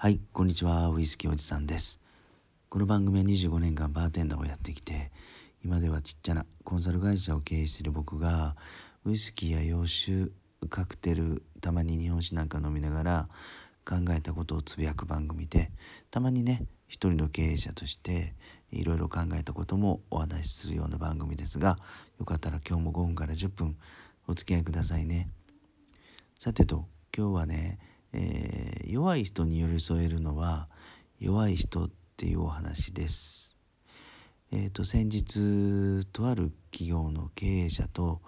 はい、こんにちは。ウイスキーおじさんです。この番組は25年間バーテンダーをやってきて、今ではちっちゃなコンサル会社を経営している僕が、ウイスキーや洋酒、カクテル、たまに日本酒なんか飲みながら考えたことをつぶやく番組で、たまにね、一人の経営者としていろいろ考えたこともお話しするような番組ですが、よかったら今日も5分から10分お付き合いくださいね。さてと、今日はね、えー、弱い人に寄り添えるのは弱い人っていうお話です。えーと、先日とある企業の経営者と、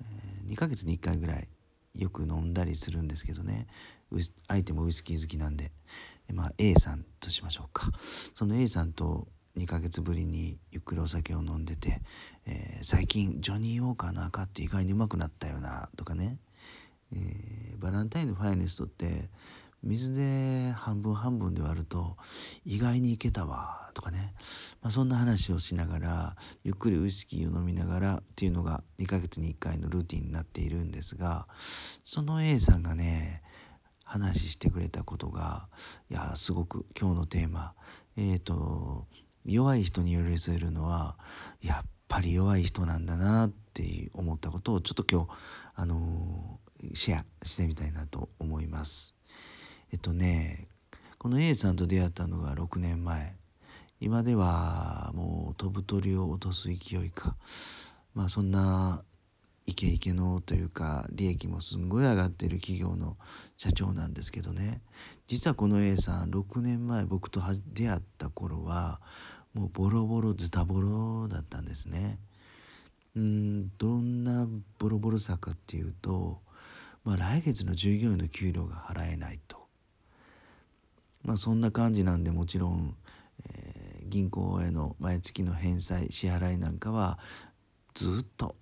えー、2ヶ月に1回ぐらいよく飲んだりするんですけどね。相手もウイスキー好きなんで、まあ、A さんとしましょうか。その A さんと2ヶ月ぶりにゆっくりお酒を飲んでて、えー、最近ジョニー・ウォーカーの赤って意外にうまくなったよなとかね。えー、バランタインのファイネストって水で半分半分で割ると意外にいけたわとかね、まあ、そんな話をしながらゆっくりウイスキーを飲みながらっていうのが2ヶ月に1回のルーティンになっているんですがその A さんがね話してくれたことがいやすごく今日のテーマ。えっ、ー、と弱い人に寄り添えるのはやっぱり弱い人なんだなって思ったことをちょっと今日あのシェアしてみたいなと思います。えっとねこの A さんと出会ったのが6年前今ではもう飛ぶ鳥を落とす勢いかまあそんなイケイケのというか利益もすんごい上がってる企業の社長なんですけどね実はこの A さん6年前僕と出会った頃はもうボロボロズタボロだったんですね。うんどんなボロボロさかっていうとまあ、来月の従業員の給料が払えないと、まあ、そんな感じなんでもちろん、えー、銀行への毎月の返済支払いなんかはずっと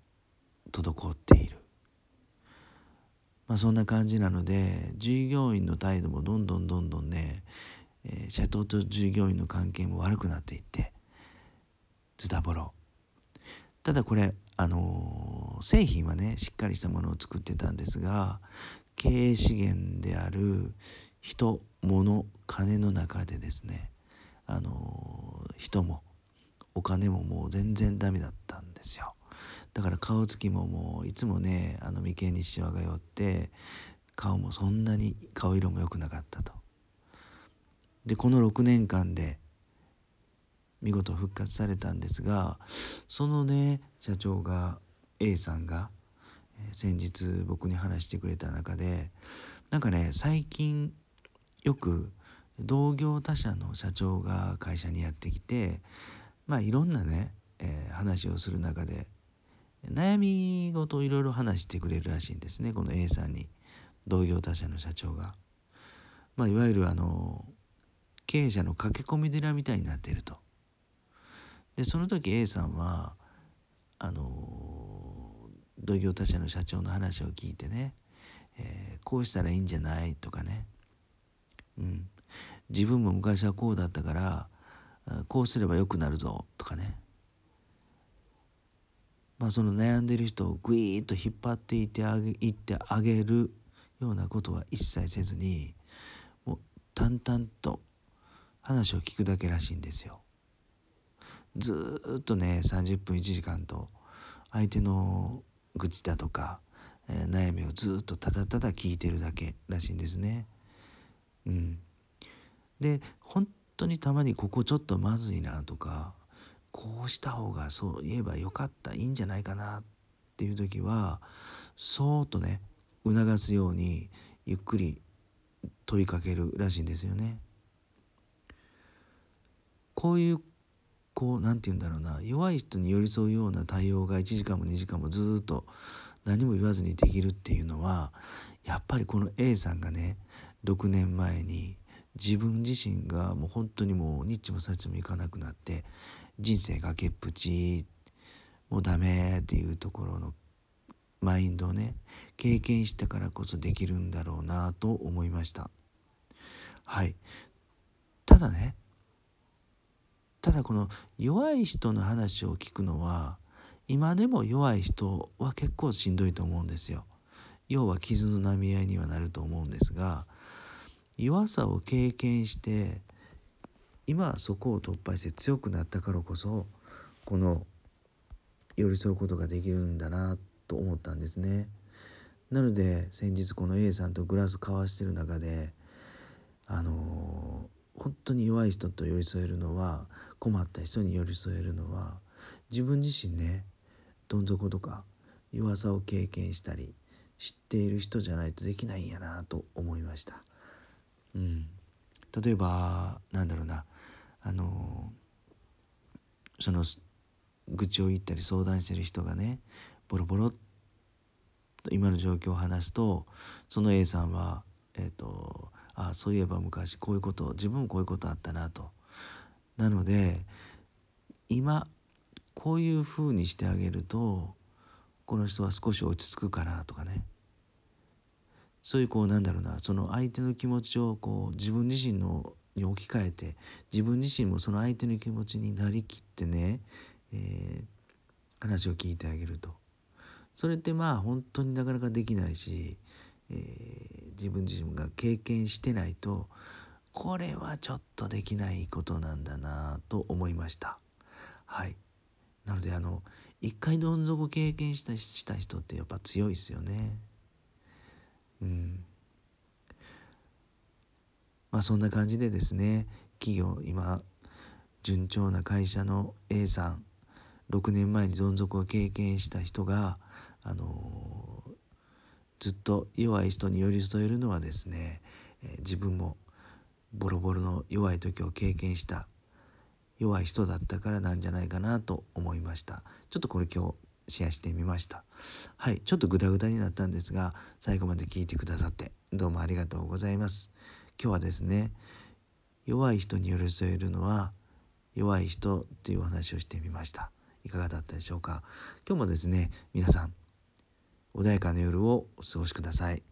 滞っている、まあ、そんな感じなので従業員の態度もどんどんどんどんね、えー、社長と従業員の関係も悪くなっていってズタボロ。ただこれあの製品はねしっかりしたものを作ってたんですが経営資源である人物金の中でですねあの人もお金ももう全然ダメだったんですよ。だから顔つきももういつもねあの眉間にしわが寄って顔もそんなに顔色も良くなかったと。でこの6年間で見事復活されたんですがそのね社長が A さんが先日僕に話してくれた中でなんかね最近よく同業他社の社長が会社にやってきてまあいろんなね、えー、話をする中で悩み事をいろいろ話してくれるらしいんですねこの A さんに同業他社の社長が。まあ、いわゆるあの経営者の駆け込み寺みたいになっていると。でその時 A さんはあの同業他社の社長の話を聞いてね、えー、こうしたらいいんじゃないとかね、うん、自分も昔はこうだったからこうすればよくなるぞとかね。まあその悩んでる人をグイーッと引っ張っていってあげいってあげるようなことは一切せずにもう淡々と話を聞くだけらしいんですよ。ずっとね30分1時間と相手の愚痴だとか、えー、悩みをずっとただただ聞いてるだけらしいんですね。うん、で本当にたまにここちょっとまずいなとかこうした方がそう言えばよかったいいんじゃないかなっていう時はそーっとね促すようにゆっくり問いかけるらしいんですよね。こういうこう何て言うんだろうな。弱い人に寄り添うような対応が1時間も2時間もずっと何も言わずにできるっていうのはやっぱりこの A さんがね6年前に自分自身がもう本当にもうニッチもサッチもいかなくなって人生崖っぷちもうダメっていうところのマインドをね経験したからこそできるんだろうなと思いました。はい。ただねただこの弱い人の話を聞くのは今でも弱い人は結構しんどいと思うんですよ。要は傷の波合いにはなると思うんですが弱さを経験して今はそこを突破して強くなったからこそこの寄り添うことができるんだなと思ったんですね。なので先日この A さんとグラス交わしてる中であの本当に弱い人と寄り添えるのは困った人に寄り添えるのは自分自身ねどん底とか弱さを経験したり知っている人じゃないとできないんやなと思いました。うん、例えばなんだろうなあのその愚痴を言ったり相談してる人がねボロボロっと今の状況を話すとその A さんはえっ、ー、とあそういえば昔こういうこと自分もこういうことあったなと。なので今こういうふうにしてあげるとこの人は少し落ち着くかなとかねそういうこうなんだろうなその相手の気持ちをこう自分自身のに置き換えて自分自身もその相手の気持ちになりきってね、えー、話を聞いてあげるとそれってまあ本当になかなかできないし、えー、自分自身が経験してないとこれはちょっとできないことなんだなと思いました。はい。なのであの一回どん底経験したした人ってやっぱ強いですよね。うん。まあそんな感じでですね企業今順調な会社の A さん6年前にどん底を経験した人があのずっと弱い人に寄り添えるのはですね、えー、自分もボロボロの弱い時を経験した弱い人だったからなんじゃないかなと思いました。ちょっとこれ今日シェアしてみました。はいちょっとグダグダになったんですが最後まで聞いてくださってどうもありがとうございます。今日はですね弱い人に寄り添えるのは弱い人っていうお話をしてみました。いかがだったでしょうか？今日もですね皆さん穏やかな夜をお過ごしください。